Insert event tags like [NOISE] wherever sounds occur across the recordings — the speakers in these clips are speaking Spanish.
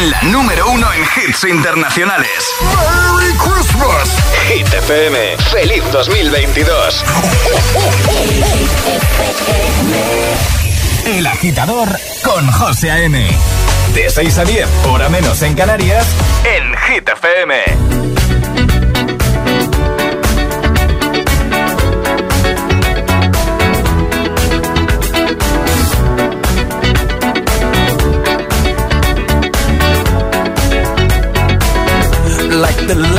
En la número uno en hits internacionales. ¡Merry Christmas! Hit FM. ¡Feliz 2022! El agitador con José A.M. De 6 a 10, hora menos en Canarias, en Hit FM.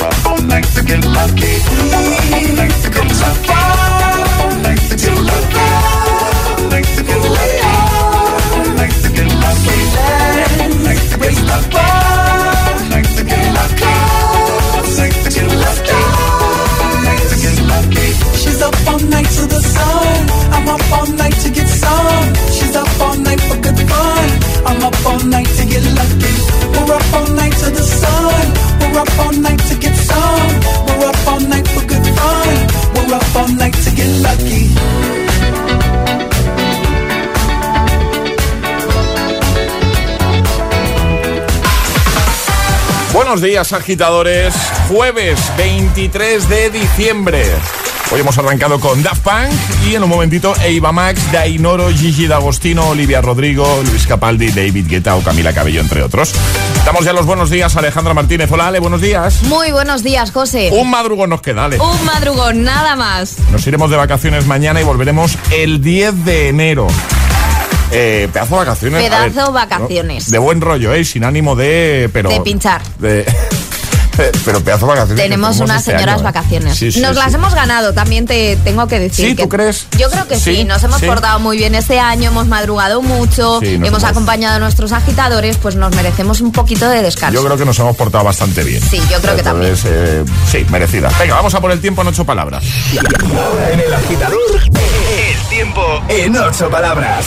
Lucky. Lucky. Lucky. Lucky. Lucky. Lucky. Lucky. Lucky. Lucky. She's up all night to the sun. I'm up all night to get some. She's up all night for good fun. Night to get lucky. We're up all night to the sun. Buenos días, agitadores. Jueves 23 de diciembre. Hoy hemos arrancado con Daft Punk y en un momentito Eva Max, Dainoro, Gigi D'Agostino, Olivia Rodrigo, Luis Capaldi, David Guetta o Camila Cabello, entre otros. Damos ya los buenos días a Alejandra Martínez. Hola, Ale, buenos días. Muy buenos días, José. Un madrugón nos queda, Ale. Un madrugón, nada más. Nos iremos de vacaciones mañana y volveremos el 10 de enero. Eh, pedazo de vacaciones. ver, Pedazo vacaciones. De buen rollo, ¿eh? Sin ánimo de... Pero, De pinchar. de- [LAUGHS] pero pedazo de vacaciones. Tenemos unas este señoras año, ¿eh? vacaciones. Sí, sí, Nos sí. las hemos ganado, también te tengo que decir. Sí, que ¿tú crees? Yo creo que sí, Sí, nos hemos sí. portado muy bien este año, hemos madrugado mucho, hemos acompañado a nuestros agitadores, pues nos merecemos un poquito de descanso. Yo creo que nos hemos portado bastante bien. Sí, yo creo que también. Eh, sí, merecida. Venga, vamos a por el tiempo en ocho palabras. Ahora en el agitador, el tiempo en ocho palabras.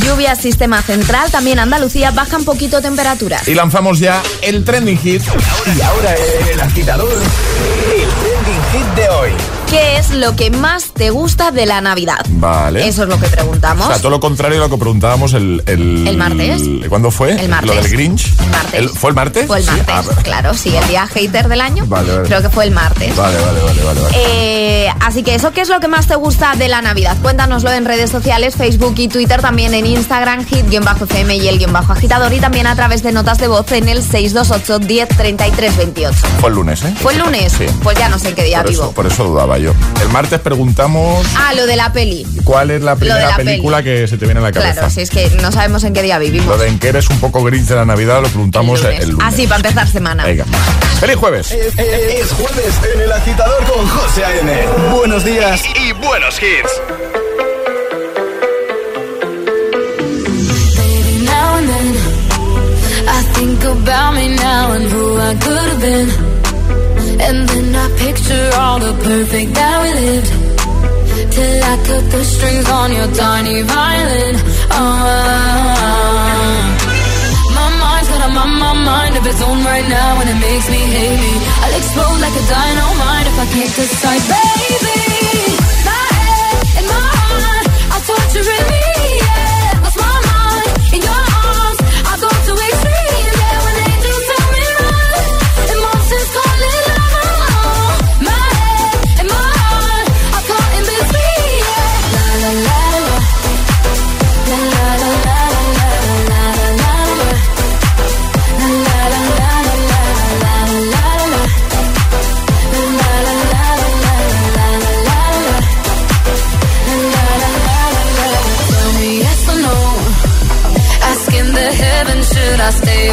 Lluvia, sistema central, también Andalucía, baja un poquito temperaturas. Y lanzamos ya el trending hit. Y ahora en el agitador, el trending hit de hoy. ¿Qué es lo que más te gusta de la Navidad? Vale. Eso es lo que preguntamos. O sea, todo lo contrario a lo que preguntábamos el... ¿El, ¿El martes? ¿Cuándo fue? El martes. ¿Lo del Grinch? El martes. ¿El- ¿Fue el martes? Fue el Sí, martes, ah, claro, sí, el día hater del año. Vale, vale. Creo que fue el martes. Vale, vale, vale, vale. vale. Eh, así que eso, ¿qué es lo que más te gusta de la Navidad? Cuéntanoslo en redes sociales, Facebook y Twitter, también en Instagram, hit-fm y el guion bajo agitador y también a través de notas de voz en el 628 10 33 28. Fue el lunes, ¿eh? ¿Fue el lunes? Sí. Pues ya no sé en qué día por vivo. Eso, por eso dudaba El martes preguntamos Ah, lo de la peli. cuál es la primera la película que se te viene a la cabeza. Claro, si es que no sabemos en qué día vivimos. Lo de en que eres un poco grinch de la Navidad lo preguntamos el el lunes. Así, para empezar semana. Venga. ¡Feliz jueves! Es, es- es jueves en el agitador con José A.M. Buenos días y buenos hits. Baby, now and then I think about me now and who I could have been. And then I picture all the perfect that we lived. Till I cut the strings on your tiny violin. Ah. My mind's got a my, mind of its own right now, and it makes me hate me. I'll explode like a dynamite if I can't decide, baby. My head and my heart are torturing me.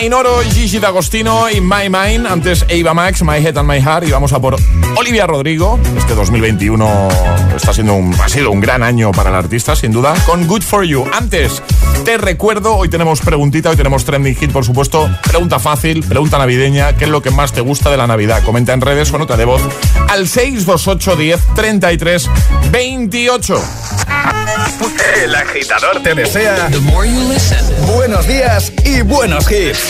Ainoro, Gigi D'Agostino y My Mind. Antes Eva Max, My Head and My Heart. Y vamos a por Olivia Rodrigo. Este 2021 está siendo un, ha sido un gran año para el artista, sin duda. Con Good For You. Antes, te recuerdo, hoy tenemos preguntita, hoy tenemos trending hit, por supuesto. Pregunta fácil, pregunta navideña. ¿Qué es lo que más te gusta de la Navidad? Comenta en redes o nota de voz al 628 10 33 28. El agitador te desea The more you listen, buenos días y buenos hits.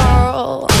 control.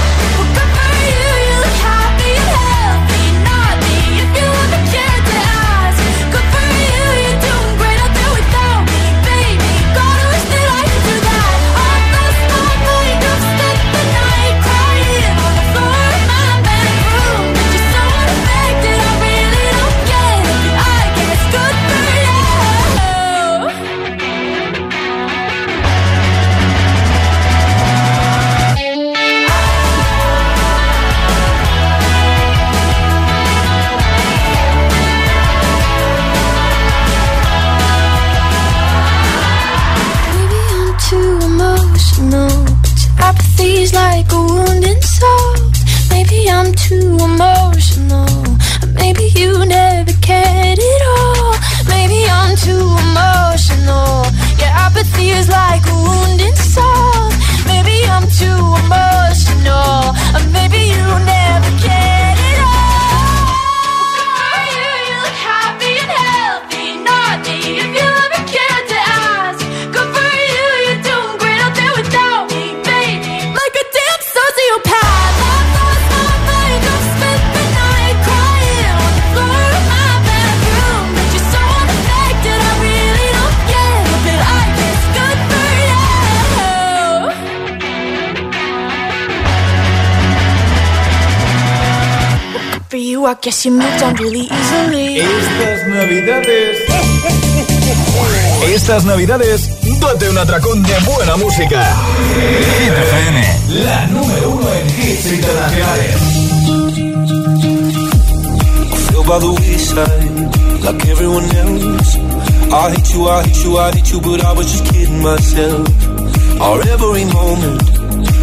Navidades, date un atracón de buena música. Hit FM, la número uno en hits internacionales. feel by the wayside like everyone else. I hate you, I hate you, I hate you, but I was just kidding myself. Our every moment,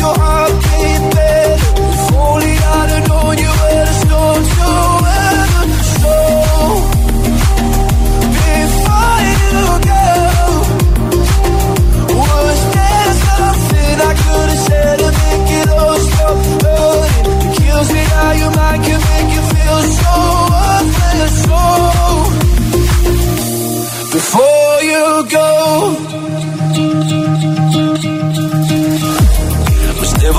your heart beat better? If only I'd have known you were the storm to weather. So, before you go, was there something I could have said to make it all stop hurting? Kills me how your mind can make you feel. So, before you go.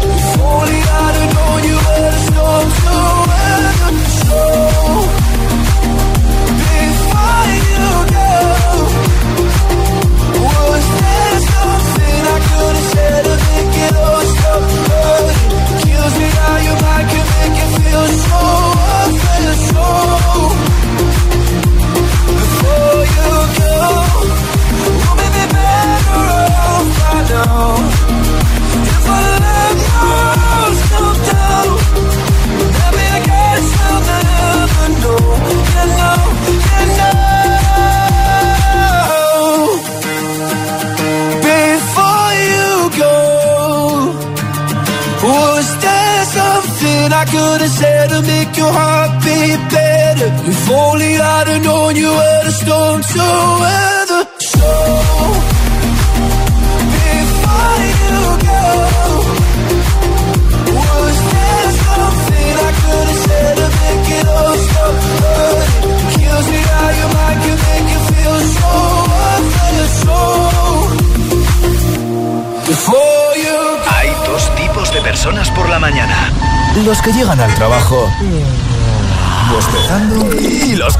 If only I'd have known you were the storm to weather.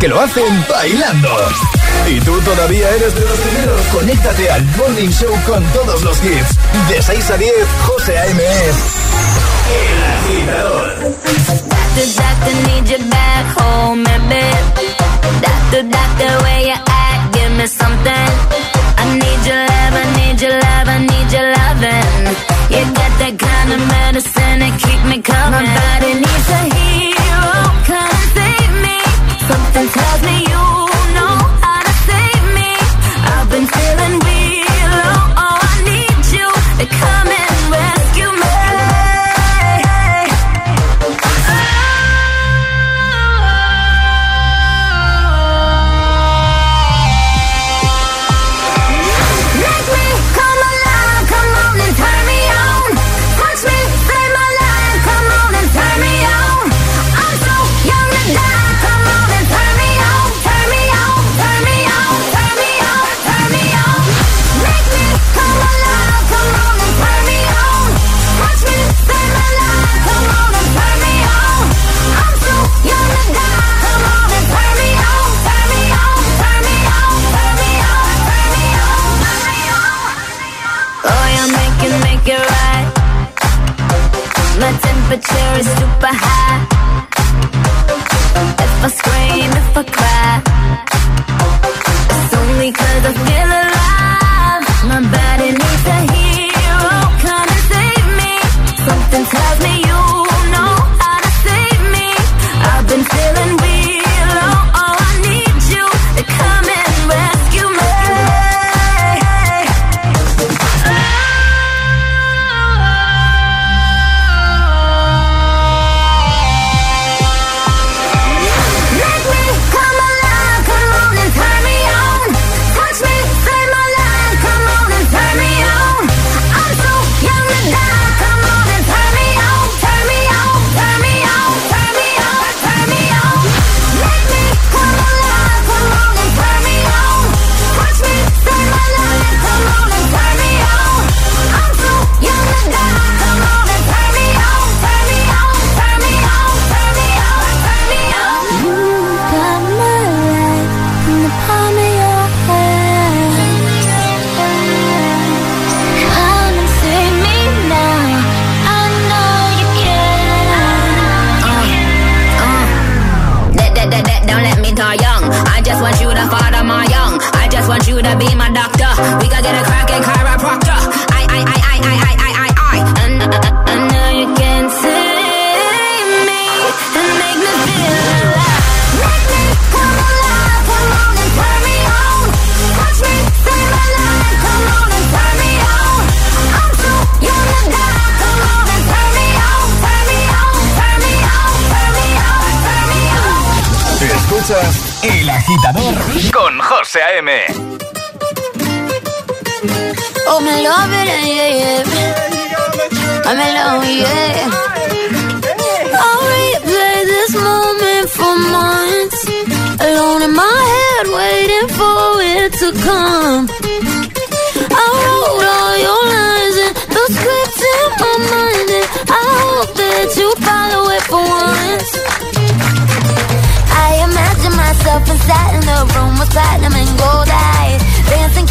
lo hacen bailando. Y tú todavía eres de los primeros. Conéctate al Morning Show con todos los hits. De 6 a 10, José A.M. Need you love, I need love, I need that kind of medicine keep me coming A.M. Oh, me love it, yeah, yeah. I'm in love, yeah. I'll replay this moment for months. Alone in my head, waiting for it to come. I wrote all your lines and the scripts in my mind, and I hope that you follow it for once. I imagine myself inside in the room with platinum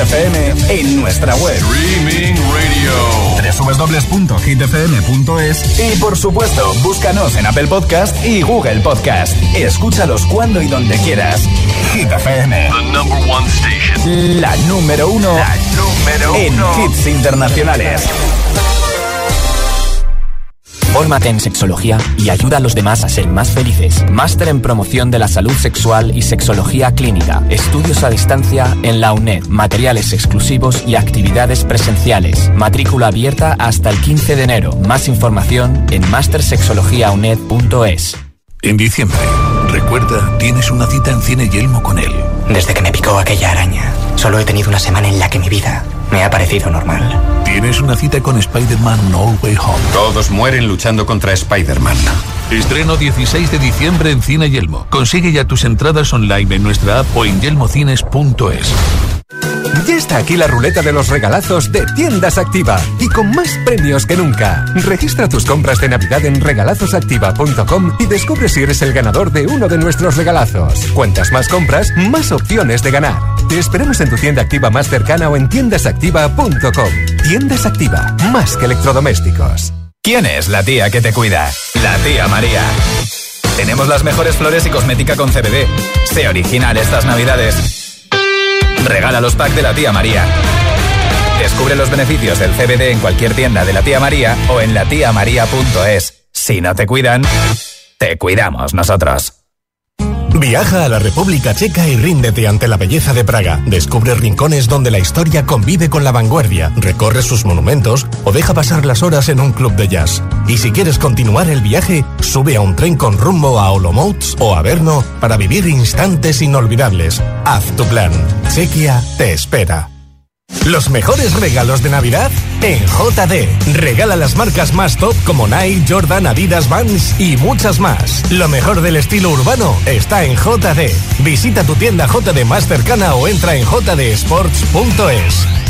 FM en nuestra web. Streaming Radio. www.hitfm.es Y por supuesto, búscanos en Apple Podcast y Google Podcast. Escúchalos cuando y donde quieras. Hit FM. The number one station. La número uno La número en hits internacionales. Fórmate en sexología y ayuda a los demás a ser más felices. Máster en promoción de la salud sexual y sexología clínica. Estudios a distancia en la UNED. Materiales exclusivos y actividades presenciales. Matrícula abierta hasta el 15 de enero. Más información en mastersexologiauned.es. En diciembre, recuerda, tienes una cita en Cine Yelmo con él. Desde que me picó aquella araña, solo he tenido una semana en la que mi vida me ha parecido normal. Tienes una cita con Spider-Man No Way Home. Todos mueren luchando contra Spider-Man. Estreno 16 de diciembre en Cine Yelmo. Consigue ya tus entradas online en nuestra app o en yelmocines.es. Está aquí la ruleta de los regalazos de Tiendas Activa y con más premios que nunca. Registra tus compras de Navidad en regalazosactiva.com y descubre si eres el ganador de uno de nuestros regalazos. Cuantas más compras, más opciones de ganar. Te esperamos en tu tienda activa más cercana o en tiendasactiva.com. Tiendas Activa, más que electrodomésticos. ¿Quién es la tía que te cuida? La tía María. Tenemos las mejores flores y cosmética con CBD. Sé original estas navidades. Regala los packs de la tía María. Descubre los beneficios del CBD en cualquier tienda de la tía María o en latiamaría.es. Si no te cuidan, te cuidamos nosotros. Viaja a la República Checa y ríndete ante la belleza de Praga. Descubre rincones donde la historia convive con la vanguardia, recorre sus monumentos o deja pasar las horas en un club de jazz. Y si quieres continuar el viaje, sube a un tren con rumbo a Olomouc o a Brno para vivir instantes inolvidables. Haz tu plan. Chequia te espera. Los mejores regalos de Navidad en JD. Regala las marcas más top como Nike, Jordan, Adidas, Vans y muchas más. Lo mejor del estilo urbano está en JD. Visita tu tienda JD más cercana o entra en jdsports.es.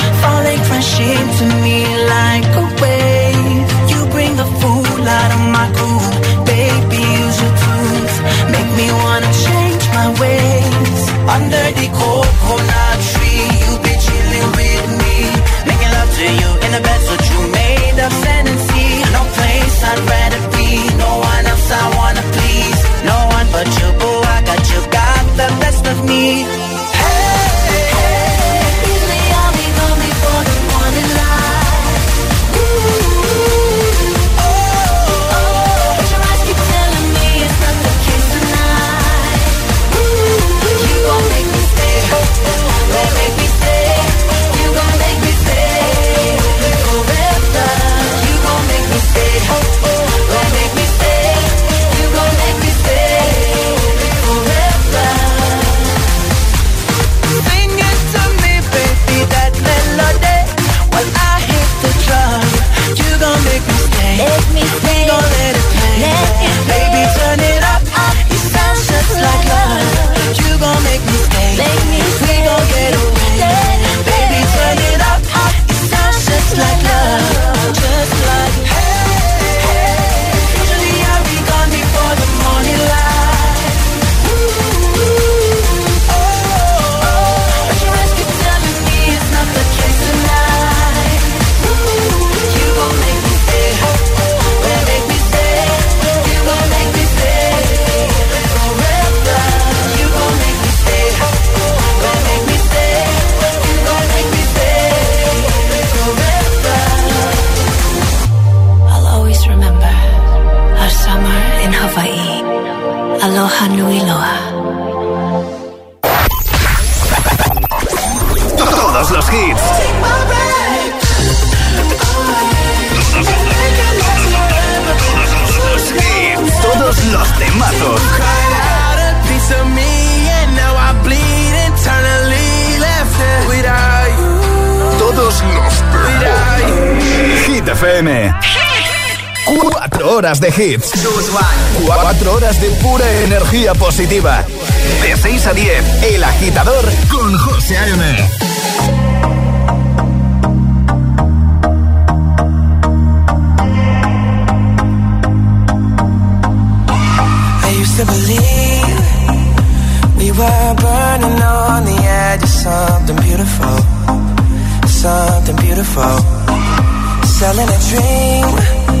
falling, crashing to me like a wave. horas de hits. 4 horas de pura energía positiva. De 6 a 10, El Agitador con José A.M. I used to believe we were burning on the edge of something beautiful. Something beautiful. Selling a dream.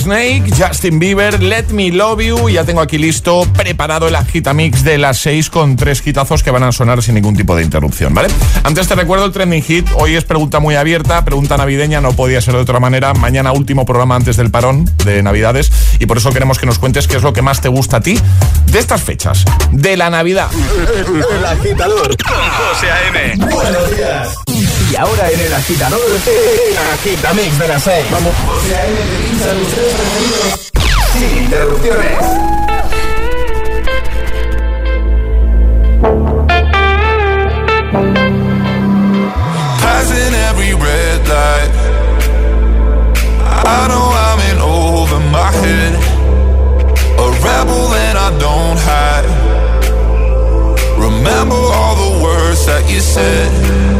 Snake, Justin Bieber, Let Me Love You. Ya tengo aquí listo, preparado el agitamix de las 6 con tres hitazos que van a sonar sin ningún tipo de interrupción, ¿vale? Antes te recuerdo el trending hit. Hoy es pregunta muy abierta, pregunta navideña, no podía ser de otra manera. Mañana último programa antes del parón de Navidades y por eso queremos que nos cuentes qué es lo que más te gusta a ti de estas fechas, de la Navidad. [LAUGHS] El agitador con José A.M. Buenos días. Y ahora en el agitador, el agitamix de las 6. Vamos, José A.M. te pincha los tres. I know I'm in over my head. A rebel and I don't hide. Remember all the words that you said.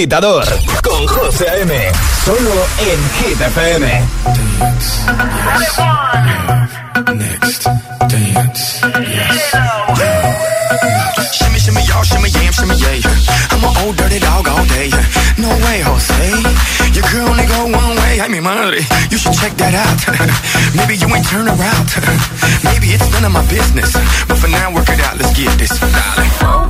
agitador con José A.M. Solo en Hit FM. Next dance, yes. Shimmy, shimmy, y'all, shimmy, yam, shimmy, yeah. I'm an old dirty dog all day. No way, Jose. Your girl only go one way. I mean, madre, you should check that out. [LAUGHS] Maybe you ain't turn around. [LAUGHS] Maybe it's none of my business. But for now, work it out. Let's get this, darling.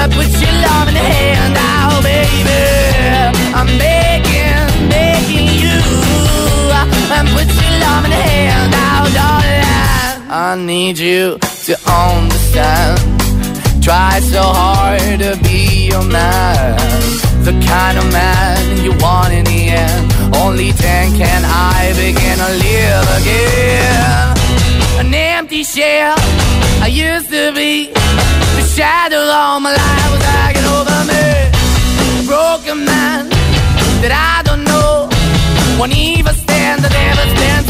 Uh, put your love in the hand out, baby. I'm begging, begging you. Put your love in the hand out, darling. I need you to understand. Try so hard to be your man. The kind of man you want in the end. Only then can I begin to live again. Empty shell I used to be. The shadow all my life was hanging over me. A broken man that I don't know. Won't even stand, I never stand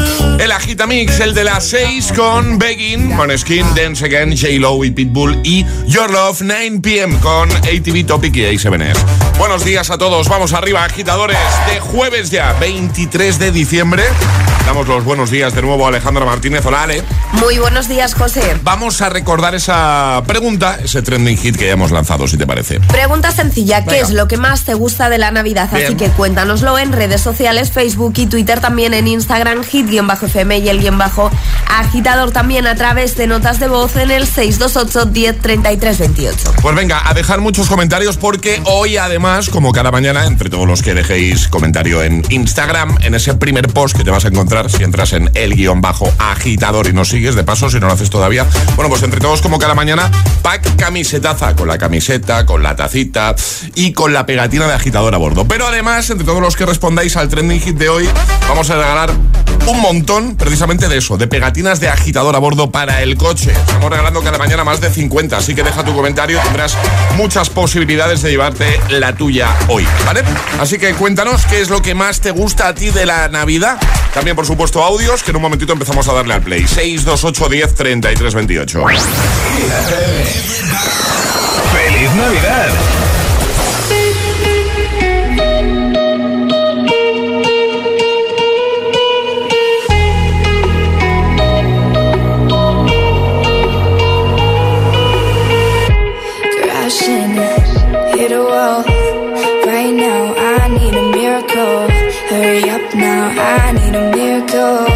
El Agitamix, el de las 6 con Begging, Moneskin, Dance Again, J-Lo y Pitbull y Your Love 9pm con ATV Topic y A7S. Buenos días a todos, vamos arriba, agitadores, de jueves ya, 23 de diciembre. Damos los buenos días de nuevo a Alejandra Martínez. Hola, Ale. Muy buenos días, José. Vamos a recordar esa pregunta, ese trending hit que ya hemos lanzado, si te parece. Pregunta sencilla, ¿qué Venga. es lo que más te gusta de la Navidad? Así que cuéntanoslo en redes sociales, Facebook y Twitter, también en Instagram, hit-fm y el guion bajo agitador también a través de notas de voz en el 628 10 33 28. Pues venga, a dejar muchos comentarios porque hoy además, como cada mañana, entre todos los que dejéis comentario en Instagram, en ese primer post que te vas a encontrar si entras en el guion bajo agitador y nos sigues, de paso, si no lo haces todavía. Bueno, pues entre todos, como cada mañana, pack camisetaza, con la camiseta, con la tacita y con la pegatina de agitador a bordo. Pero además, entre todos los que respondáis al trending hit de hoy, vamos a regalar un montón precisamente de eso, de pegatinas de agitador a bordo para el coche. Estamos regalando cada mañana más de 50, así que deja tu comentario, tendrás muchas posibilidades de llevarte la tuya hoy, ¿vale? Así que cuéntanos qué es lo que más te gusta a ti de la Navidad. También, por supuesto, audios, que en un momentito empezamos a darle al play. 628 10 33 28. ¡Feliz Navidad! you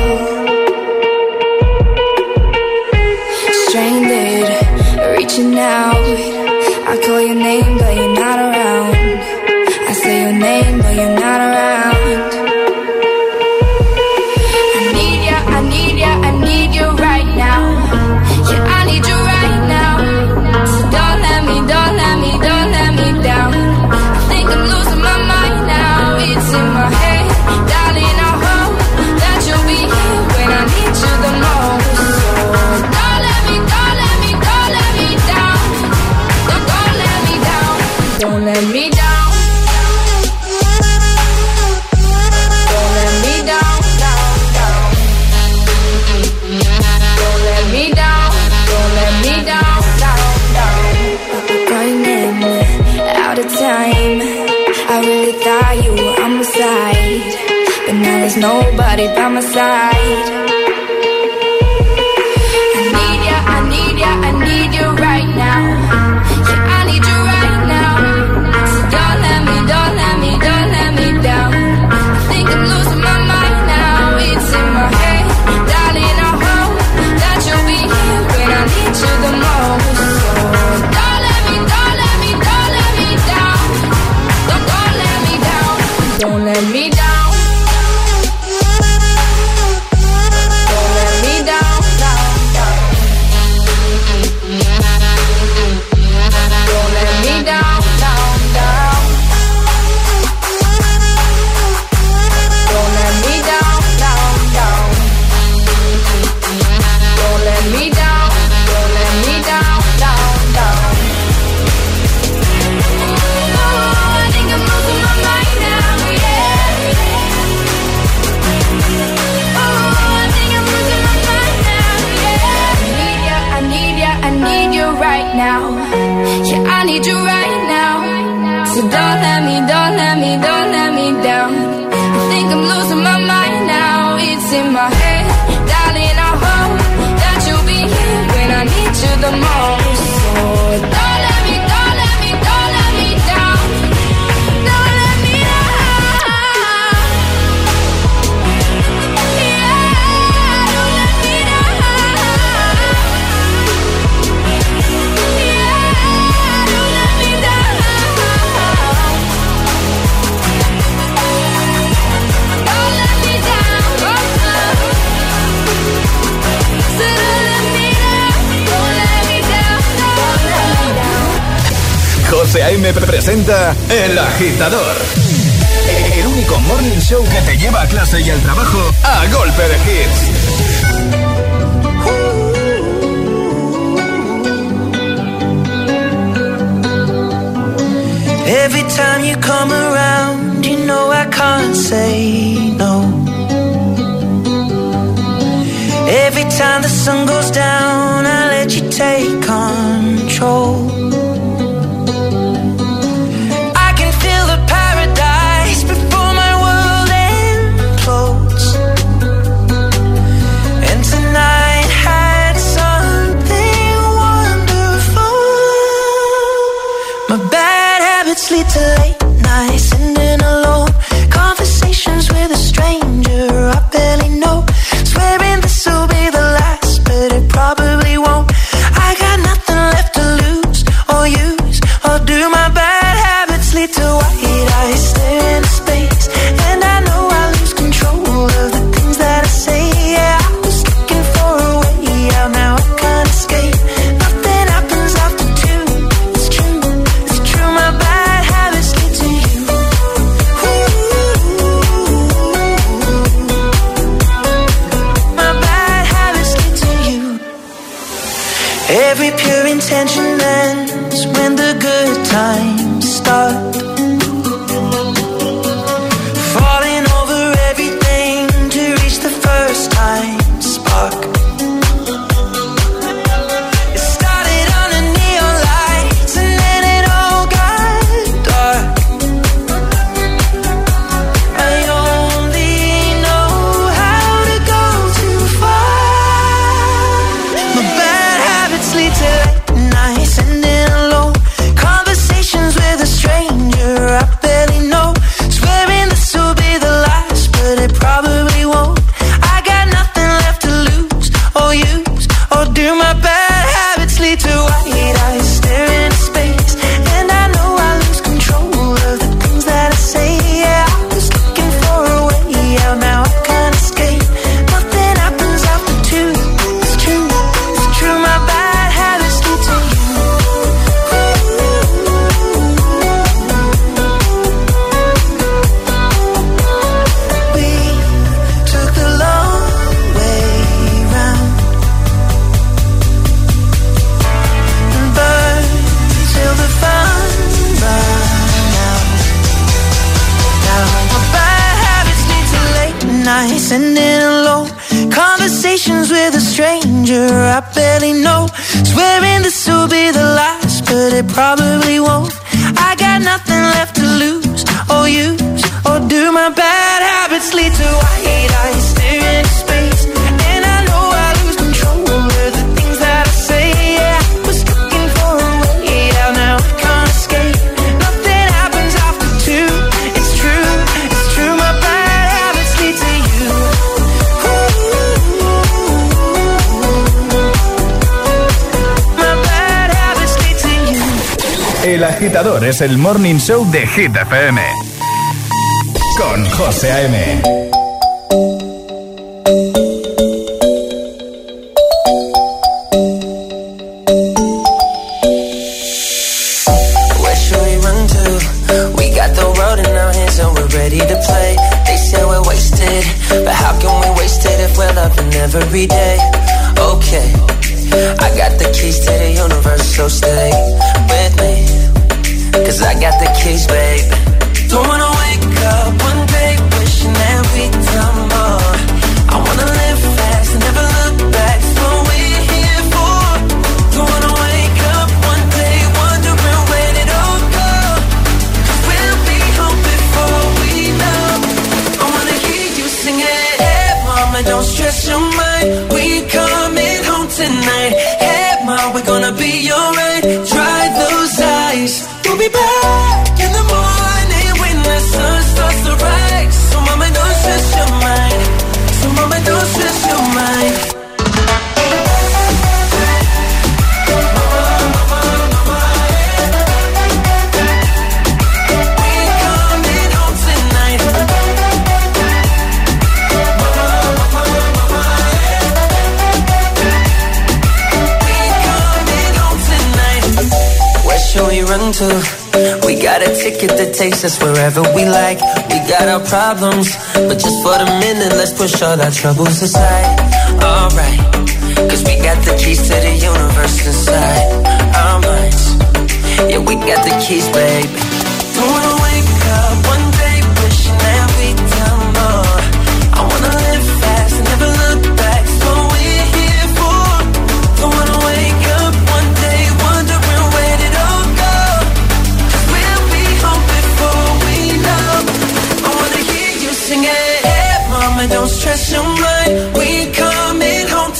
y al trabajo a golpe de hits. Every time you come around, you know I can't say no. Every time the sun goes down, I let you take es el Morning Show de Hit Con José A.M. I got the keys, baby. Doing ticket to taste us wherever we like. We got our problems, but just for the minute, let's push all our troubles aside. Alright, cause we got the keys to the universe inside our minds. Yeah, we got the keys, babe. Don't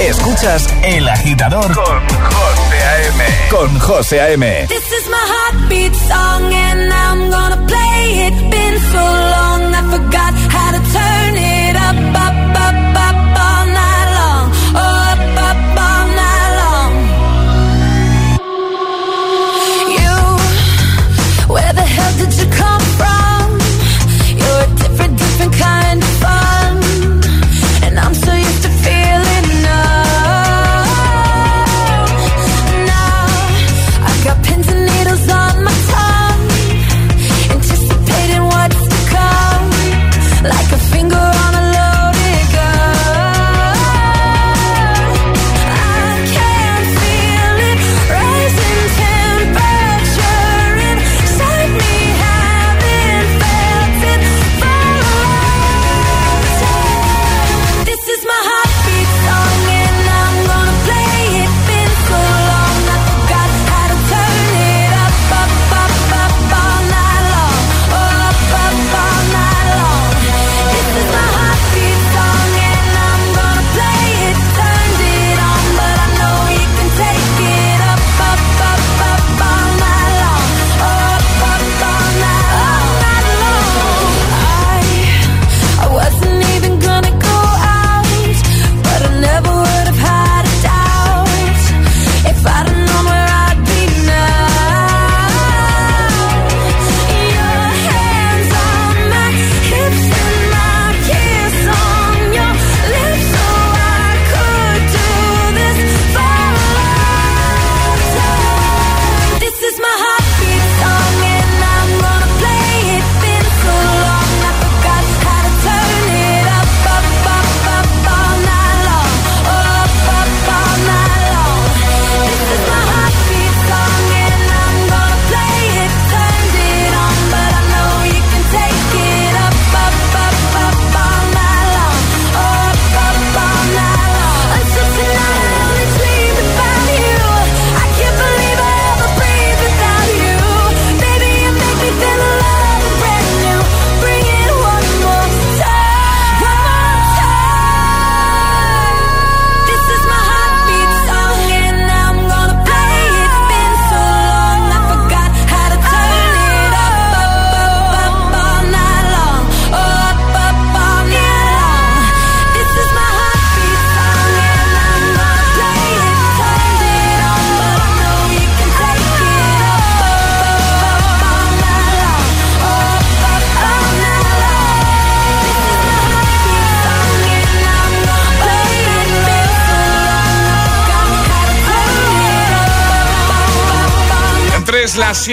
Escuchas El Agitador con José A.M. Con José A.M. This is my heartbeat song and I'm gonna play it. Been so long I forgot how to turn it up, up.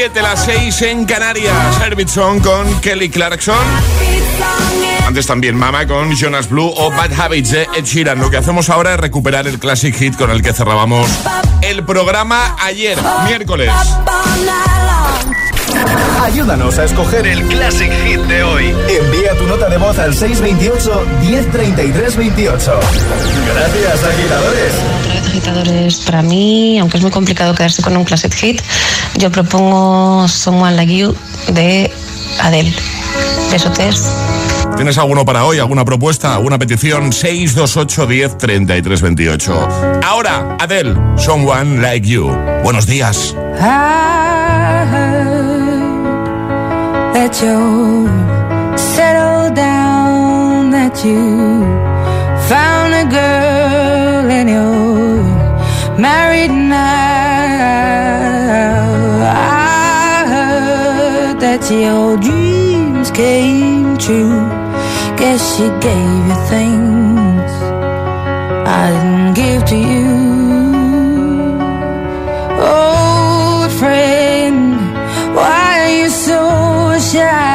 7, las 6 en Canarias. Herbitson con Kelly Clarkson. Antes también Mama con Jonas Blue o Bad Habits de Ed Sheeran. Lo que hacemos ahora es recuperar el classic hit con el que cerrábamos el programa ayer, miércoles. Ayúdanos a escoger el Classic Hit de hoy. Envía tu nota de voz al 628-103328. Gracias, agitadores agitadores para mí, aunque es muy complicado quedarse con un classic hit, yo propongo Someone Like You de Adele. Besotes. ¿Tienes alguno para hoy? ¿Alguna propuesta? ¿Alguna petición? 628 10 33 28. Ahora, Adele, Someone Like You. Buenos días. I heard that you settled down, that you found a girl in your married now. I heard that your dreams came true. Guess she gave you things I didn't give to you. Old friend, why are you so shy?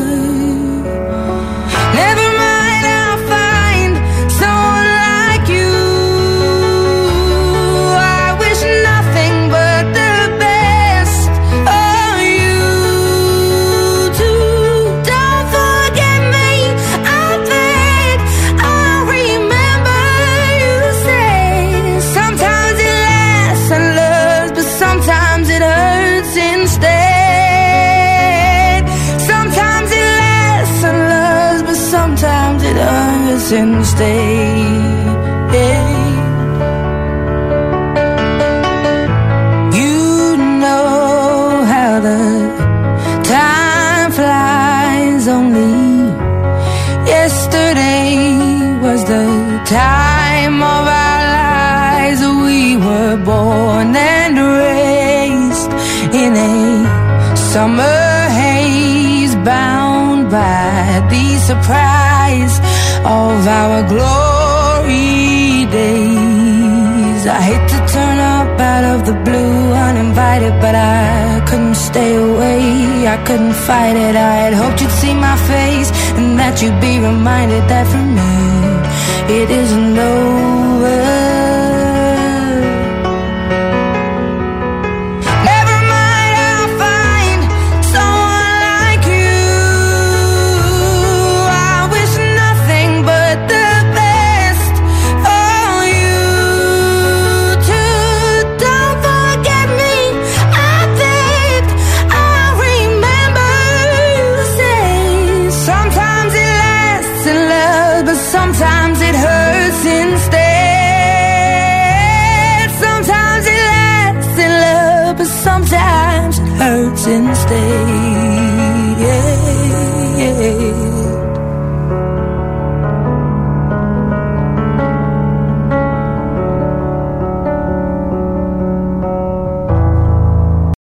fight it. I had hoped you'd see my face and that you'd be reminded that.